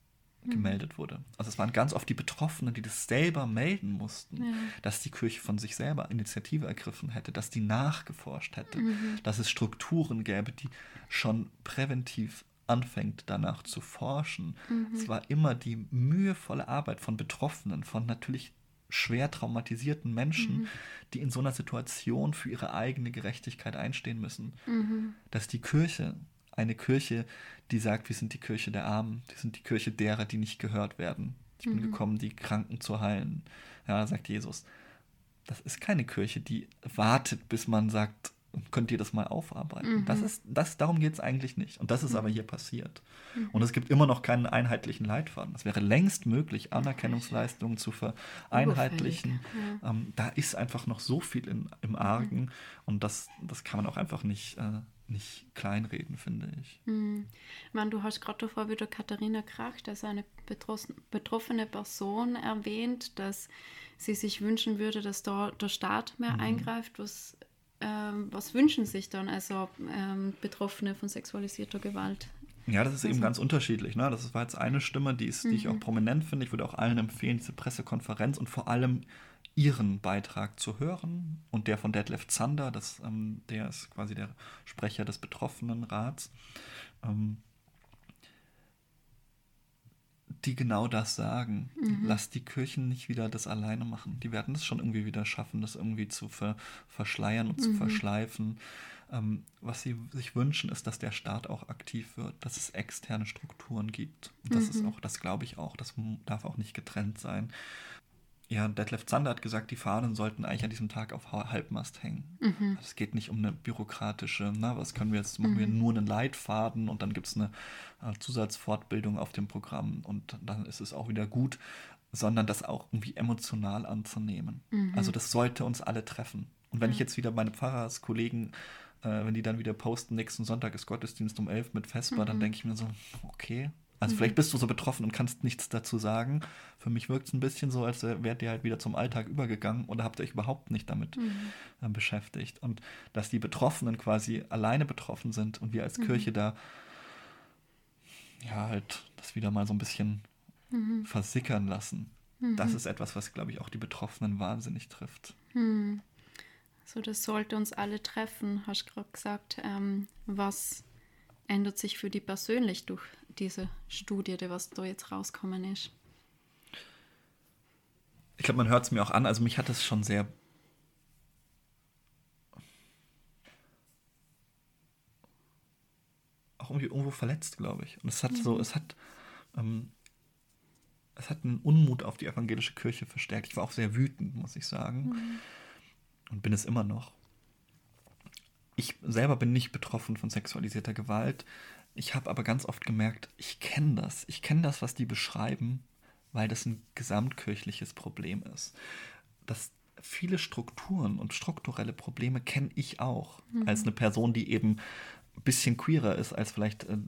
mhm. gemeldet wurde. Also es waren ganz oft die Betroffenen, die das selber melden mussten, ja. dass die Kirche von sich selber Initiative ergriffen hätte, dass die nachgeforscht hätte, mhm. dass es Strukturen gäbe, die schon präventiv anfängt danach zu forschen. Mhm. Es war immer die mühevolle Arbeit von Betroffenen, von natürlich schwer traumatisierten Menschen, mhm. die in so einer Situation für ihre eigene Gerechtigkeit einstehen müssen. Mhm. Dass die Kirche, eine Kirche, die sagt, wir sind die Kirche der Armen, wir sind die Kirche derer, die nicht gehört werden. Ich bin mhm. gekommen, die Kranken zu heilen. Ja, sagt Jesus. Das ist keine Kirche, die wartet, bis man sagt, könnt ihr das mal aufarbeiten. Mhm. Das ist, das, darum geht es eigentlich nicht. Und das ist mhm. aber hier passiert. Mhm. Und es gibt immer noch keinen einheitlichen Leitfaden. Es wäre längst möglich, Anerkennungsleistungen zu vereinheitlichen. Ja. Ähm, da ist einfach noch so viel in, im Argen mhm. und das, das kann man auch einfach nicht, äh, nicht kleinreden, finde ich. Mhm. Ich meine, du hast gerade davor wieder Katharina Krach, das eine betroffene Person erwähnt, dass sie sich wünschen würde, dass da der Staat mehr mhm. eingreift, was ähm, was wünschen sich dann also ähm, Betroffene von sexualisierter Gewalt? Ja, das ist also. eben ganz unterschiedlich. Ne? Das war jetzt eine Stimme, die, ist, die ich auch mhm. prominent finde. Ich würde auch allen empfehlen, diese Pressekonferenz und vor allem ihren Beitrag zu hören. Und der von Detlef Zander, das, ähm, der ist quasi der Sprecher des Betroffenenrats. Ähm, die genau das sagen. Mhm. Lass die Kirchen nicht wieder das alleine machen. Die werden es schon irgendwie wieder schaffen, das irgendwie zu ver verschleiern und mhm. zu verschleifen. Ähm, was sie sich wünschen, ist, dass der Staat auch aktiv wird, dass es externe Strukturen gibt. Das mhm. ist auch, das glaube ich auch, das darf auch nicht getrennt sein. Ja, Detlef Zander hat gesagt, die Fahnen sollten eigentlich an diesem Tag auf Halbmast hängen. Mhm. Es geht nicht um eine bürokratische, na, was können wir jetzt, machen wir mhm. nur einen Leitfaden und dann gibt es eine äh, Zusatzfortbildung auf dem Programm und dann ist es auch wieder gut, sondern das auch irgendwie emotional anzunehmen. Mhm. Also das sollte uns alle treffen. Und wenn ich jetzt wieder meine Pfarrerskollegen, äh, wenn die dann wieder posten, nächsten Sonntag ist Gottesdienst um elf mit Vesper, dann mhm. denke ich mir so, okay, also mhm. vielleicht bist du so betroffen und kannst nichts dazu sagen. Für mich wirkt es ein bisschen so, als wärt ihr halt wieder zum Alltag übergegangen oder habt ihr euch überhaupt nicht damit mhm. äh, beschäftigt. Und dass die Betroffenen quasi alleine betroffen sind und wir als mhm. Kirche da ja halt das wieder mal so ein bisschen mhm. versickern lassen. Das mhm. ist etwas, was, glaube ich, auch die Betroffenen wahnsinnig trifft. Mhm. So, das sollte uns alle treffen, hast du gerade gesagt. Ähm, was ändert sich für die persönlich durch diese Studie, die was da jetzt rauskommen ist? Ich glaube, man hört es mir auch an. Also mich hat es schon sehr auch irgendwie irgendwo verletzt, glaube ich. Und es hat mhm. so, es hat, ähm, es hat einen Unmut auf die evangelische Kirche verstärkt. Ich war auch sehr wütend, muss ich sagen. Mhm. Und bin es immer noch. Ich selber bin nicht betroffen von sexualisierter Gewalt. Ich habe aber ganz oft gemerkt, ich kenne das. Ich kenne das, was die beschreiben, weil das ein gesamtkirchliches Problem ist. Das viele Strukturen und strukturelle Probleme kenne ich auch mhm. als eine Person, die eben ein bisschen queerer ist als vielleicht äh,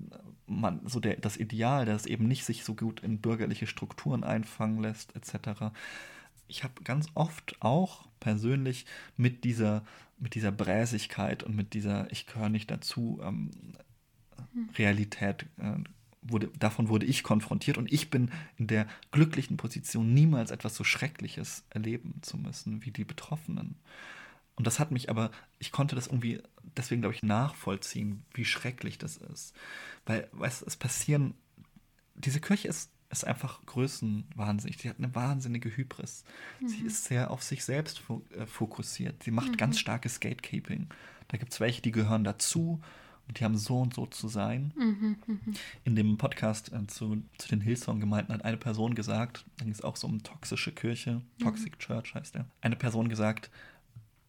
man, so der, das Ideal, das eben nicht sich so gut in bürgerliche Strukturen einfangen lässt, etc. Ich habe ganz oft auch persönlich mit dieser, mit dieser Bräsigkeit und mit dieser Ich gehöre nicht dazu ähm, Realität äh, wurde, davon wurde ich konfrontiert und ich bin in der glücklichen Position, niemals etwas so Schreckliches erleben zu müssen wie die Betroffenen. Und das hat mich aber, ich konnte das irgendwie, deswegen glaube ich, nachvollziehen, wie schrecklich das ist. Weil, weißt es passieren diese Kirche ist, ist einfach größenwahnsinnig. Sie hat eine wahnsinnige Hybris. Mhm. Sie ist sehr auf sich selbst äh, fokussiert. Sie macht mhm. ganz starkes Gatekeeping. Da gibt es welche, die gehören dazu und die haben so und so zu sein. Mhm, mh. In dem Podcast äh, zu, zu den Hillsong-Gemeinden hat eine Person gesagt, da ging es auch so um toxische Kirche, Toxic mhm. Church heißt der, eine Person gesagt,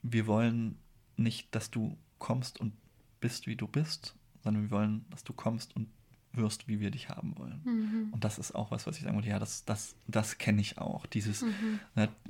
wir wollen nicht, dass du kommst und bist, wie du bist, sondern wir wollen, dass du kommst und wirst, wie wir dich haben wollen. Mhm. Und das ist auch was, was ich sagen wollte, ja, das, das, das kenne ich auch. Dieses, mhm.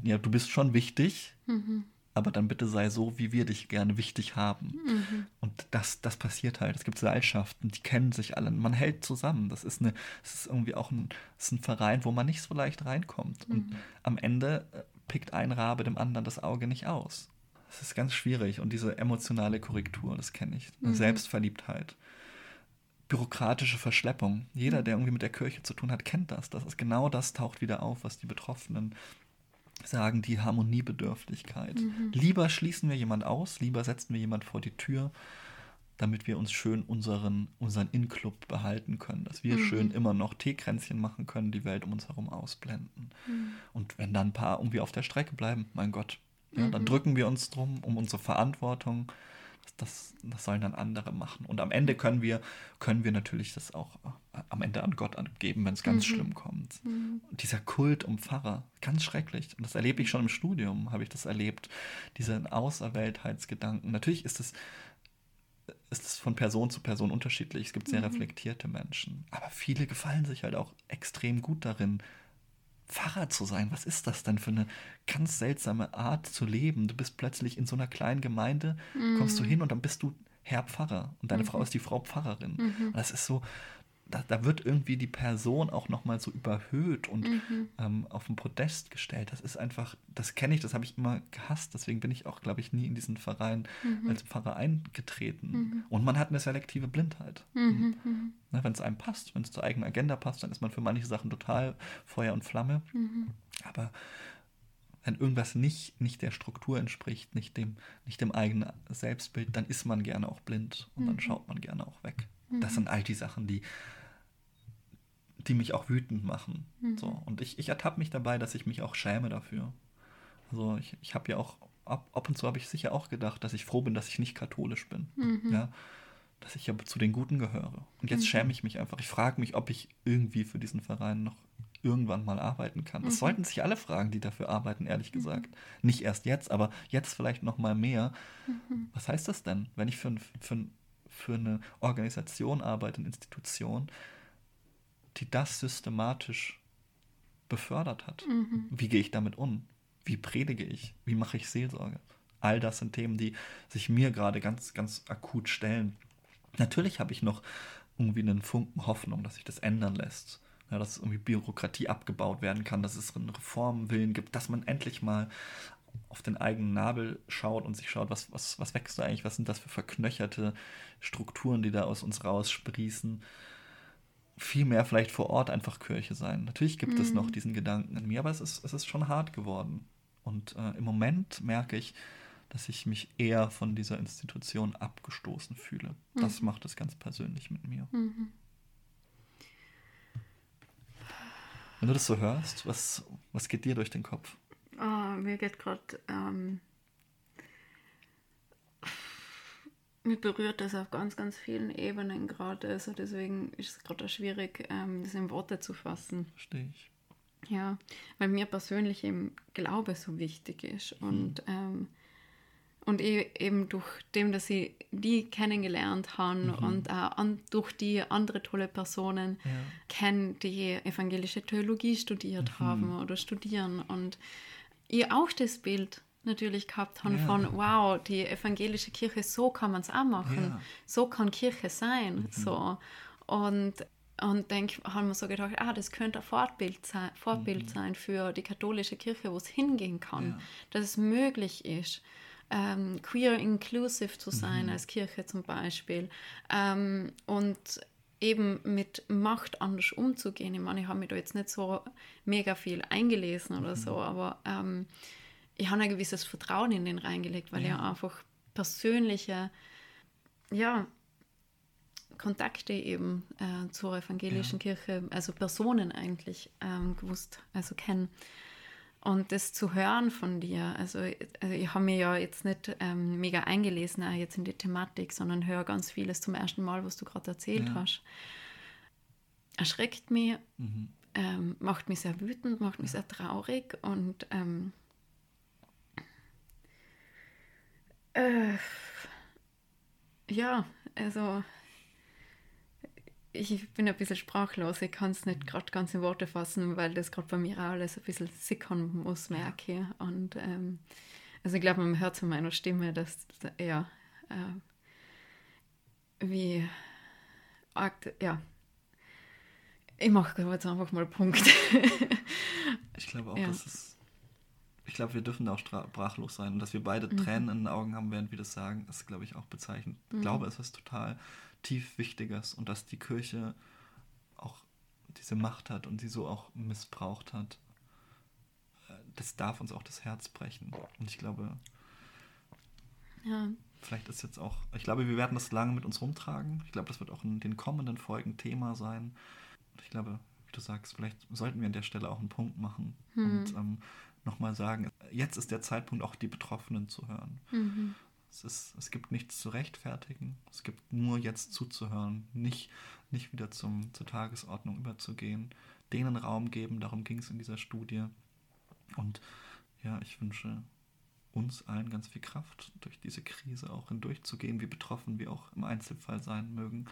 ja, du bist schon wichtig, mhm aber dann bitte sei so, wie wir dich gerne wichtig haben. Mhm. Und das, das passiert halt. Es gibt Seilschaften, die kennen sich alle. Man hält zusammen. Das ist, eine, das ist irgendwie auch ein, ist ein Verein, wo man nicht so leicht reinkommt. Mhm. Und am Ende äh, pickt ein Rabe dem anderen das Auge nicht aus. Das ist ganz schwierig. Und diese emotionale Korrektur, das kenne ich. Mhm. Selbstverliebtheit. Bürokratische Verschleppung. Jeder, mhm. der irgendwie mit der Kirche zu tun hat, kennt das. Das ist genau das taucht wieder auf, was die Betroffenen sagen die Harmoniebedürftigkeit. Mhm. Lieber schließen wir jemand aus, lieber setzen wir jemand vor die Tür, damit wir uns schön unseren, unseren In-Club behalten können, dass wir mhm. schön immer noch Teekränzchen machen können, die Welt um uns herum ausblenden. Mhm. Und wenn dann ein paar irgendwie auf der Strecke bleiben, mein Gott, ja, dann mhm. drücken wir uns drum um unsere Verantwortung das, das sollen dann andere machen. Und am Ende können wir, können wir natürlich das auch äh, am Ende an Gott abgeben, wenn es ganz mhm. schlimm kommt. Mhm. Dieser Kult um Pfarrer, ganz schrecklich. Und das erlebe ich schon im Studium, habe ich das erlebt. Diesen Auserwähltheitsgedanken. Natürlich ist es ist es von Person zu Person unterschiedlich. Es gibt sehr mhm. reflektierte Menschen. Aber viele gefallen sich halt auch extrem gut darin, Pfarrer zu sein. Was ist das denn für eine ganz seltsame Art zu leben? Du bist plötzlich in so einer kleinen Gemeinde, mm. kommst du hin und dann bist du Herr Pfarrer und deine mhm. Frau ist die Frau Pfarrerin. Mhm. das ist so, da, da, wird irgendwie die Person auch nochmal so überhöht und mhm. ähm, auf den Podest gestellt. Das ist einfach, das kenne ich, das habe ich immer gehasst. Deswegen bin ich auch, glaube ich, nie in diesen Verein mhm. als Pfarrer eingetreten. Mhm. Und man hat eine selektive Blindheit. Mhm. mhm. Wenn es einem passt, wenn es zur eigenen Agenda passt, dann ist man für manche Sachen total Feuer und Flamme. Mhm. Aber wenn irgendwas nicht, nicht der Struktur entspricht, nicht dem, nicht dem eigenen Selbstbild, dann ist man gerne auch blind und dann mhm. schaut man gerne auch weg. Das sind all die Sachen, die, die mich auch wütend machen. Mhm. So. Und ich, ich ertappe mich dabei, dass ich mich auch schäme dafür. Also ich, ich habe ja auch, ab, ab und zu habe ich sicher auch gedacht, dass ich froh bin, dass ich nicht katholisch bin. Mhm. Ja? Dass ich ja zu den Guten gehöre. Und jetzt mhm. schäme ich mich einfach. Ich frage mich, ob ich irgendwie für diesen Verein noch irgendwann mal arbeiten kann. Das mhm. sollten sich alle fragen, die dafür arbeiten, ehrlich mhm. gesagt. Nicht erst jetzt, aber jetzt vielleicht noch mal mehr. Mhm. Was heißt das denn, wenn ich für, für, für eine Organisation arbeite, eine Institution, die das systematisch befördert hat. Mhm. Wie gehe ich damit um? Wie predige ich? Wie mache ich Seelsorge? All das sind Themen, die sich mir gerade ganz, ganz akut stellen. Natürlich habe ich noch irgendwie einen Funken Hoffnung, dass sich das ändern lässt. Ja, dass irgendwie Bürokratie abgebaut werden kann, dass es einen Reformwillen gibt, dass man endlich mal auf den eigenen Nabel schaut und sich schaut, was, was, was wächst da eigentlich, was sind das für verknöcherte Strukturen, die da aus uns raussprießen viel mehr vielleicht vor Ort einfach Kirche sein. Natürlich gibt mhm. es noch mhm. diesen Gedanken in mir, aber es ist, es ist schon hart geworden. Und äh, im Moment merke ich, dass ich mich eher von dieser Institution abgestoßen fühle. Mhm. Das macht es ganz persönlich mit mir. Mhm. Wenn du das so hörst, was, was geht dir durch den Kopf? Mir geht gerade ähm, mich berührt das auf ganz, ganz vielen Ebenen gerade. Also deswegen ist es gerade schwierig, ähm, das in Worte zu fassen. Verstehe ich. Ja, weil mir persönlich eben Glaube so wichtig ist. Mhm. Und, ähm, und e eben durch dem, dass ich die kennengelernt habe mhm. und auch an, durch die andere tolle Personen ja. kenne, die evangelische Theologie studiert mhm. haben oder studieren. Und ich auch das Bild natürlich gehabt haben ja. von, wow, die evangelische Kirche, so kann man es auch machen. Ja. So kann Kirche sein. Mhm. So. Und, und denk, haben wir so gedacht, ah, das könnte ein Vorbild sein, Vorbild mhm. sein für die katholische Kirche, wo es hingehen kann, ja. dass es möglich ist. Ähm, queer inclusive zu sein mhm. als Kirche zum Beispiel ähm, und eben mit Macht anders umzugehen. Ich meine, ich habe mich da jetzt nicht so mega viel eingelesen oder mhm. so, aber ähm, ich habe ein gewisses Vertrauen in den reingelegt, weil ja. er einfach persönliche, ja, Kontakte eben äh, zur evangelischen ja. Kirche, also Personen eigentlich ähm, gewusst, also kennen. Und das zu hören von dir, also, also ich habe mir ja jetzt nicht ähm, mega eingelesen, auch jetzt in die Thematik, sondern höre ganz vieles zum ersten Mal, was du gerade erzählt ja. hast. Erschreckt mich, mhm. ähm, macht mich sehr wütend, macht mich sehr traurig und ähm, äh, ja, also ich bin ein bisschen sprachlos, ich kann es nicht gerade ganz in Worte fassen, weil das gerade bei mir auch alles ein bisschen sickern muss, merke ich. Und ähm, also ich glaube, man hört zu meiner Stimme, dass ja, äh, wie arg, ja, ich mache jetzt einfach mal Punkt. ich glaube auch, ja. dass es, ich glaube, wir dürfen da auch sprachlos sein und dass wir beide mhm. Tränen in den Augen haben, während wir das sagen, ist, glaube ich, auch bezeichnend. Mhm. Ich glaube, es ist total tief Wichtiges und dass die Kirche auch diese Macht hat und sie so auch missbraucht hat. Äh, das darf uns auch das Herz brechen. Und ich glaube, ja. vielleicht ist jetzt auch, ich glaube, wir werden das lange mit uns rumtragen. Ich glaube, das wird auch in den kommenden Folgen Thema sein. Ich glaube, wie du sagst, vielleicht sollten wir an der Stelle auch einen Punkt machen mhm. und ähm, nochmal sagen, jetzt ist der Zeitpunkt, auch die Betroffenen zu hören. Mhm. Es, ist, es gibt nichts zu rechtfertigen. Es gibt nur jetzt zuzuhören, nicht, nicht wieder zum, zur Tagesordnung überzugehen, denen Raum geben. Darum ging es in dieser Studie. Und ja, ich wünsche uns allen ganz viel Kraft, durch diese Krise auch hindurchzugehen, wie betroffen wir auch im Einzelfall sein mögen.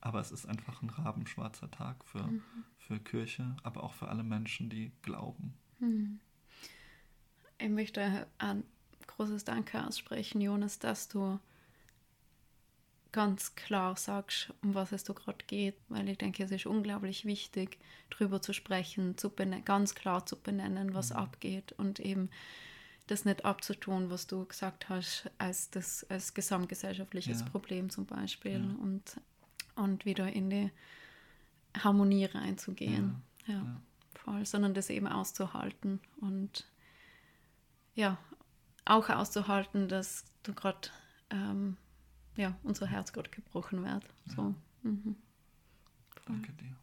Aber es ist einfach ein rabenschwarzer Tag für, mhm. für Kirche, aber auch für alle Menschen, die glauben. Mhm. Ich möchte an großes Danke aussprechen, Jonas, dass du ganz klar sagst, um was es da gerade geht, weil ich denke, es ist unglaublich wichtig, darüber zu sprechen, zu ganz klar zu benennen, was mhm. abgeht und eben das nicht abzutun, was du gesagt hast, als das als gesamtgesellschaftliches ja. Problem zum Beispiel ja. und, und wieder in die Harmonie reinzugehen. Ja. ja, voll, sondern das eben auszuhalten und ja, auch auszuhalten, dass du gerade, ähm, ja, unser Herz gerade gebrochen wird. So. Ja. Mhm. Danke dir.